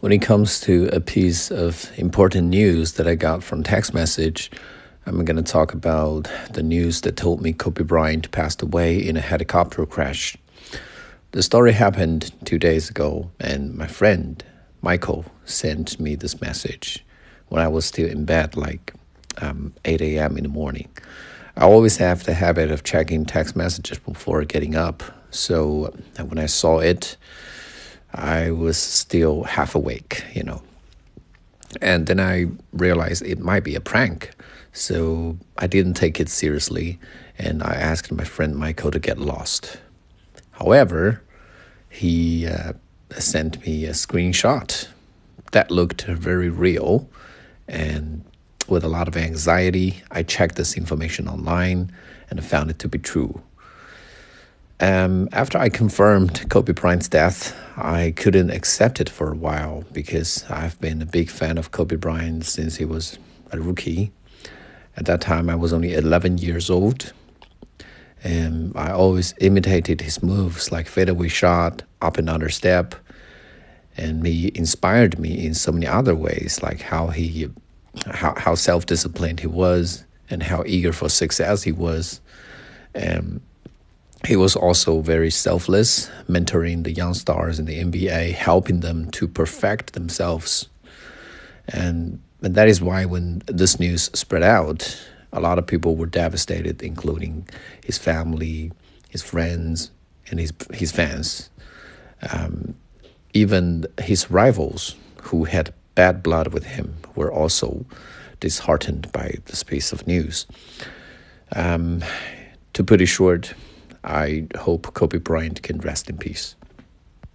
When it comes to a piece of important news that I got from text message, I'm going to talk about the news that told me Kobe Bryant passed away in a helicopter crash. The story happened two days ago, and my friend Michael sent me this message when I was still in bed, like um, 8 a.m. in the morning. I always have the habit of checking text messages before getting up, so when I saw it, I was still half awake, you know. And then I realized it might be a prank. So I didn't take it seriously and I asked my friend Michael to get lost. However, he uh, sent me a screenshot that looked very real and with a lot of anxiety, I checked this information online and found it to be true. Um, after I confirmed Kobe Bryant's death, I couldn't accept it for a while because I've been a big fan of Kobe Bryant since he was a rookie. At that time, I was only 11 years old. And I always imitated his moves like fadeaway shot, up-and-under step. And he inspired me in so many other ways, like how he, how, how self disciplined he was, and how eager for success he was. And he was also very selfless, mentoring the young stars in the NBA, helping them to perfect themselves. And, and that is why when this news spread out, a lot of people were devastated, including his family, his friends, and his, his fans. Um, even his rivals, who had bad blood with him, were also disheartened by this piece of news. Um, to put it short, I hope Kobe Bryant can rest in peace.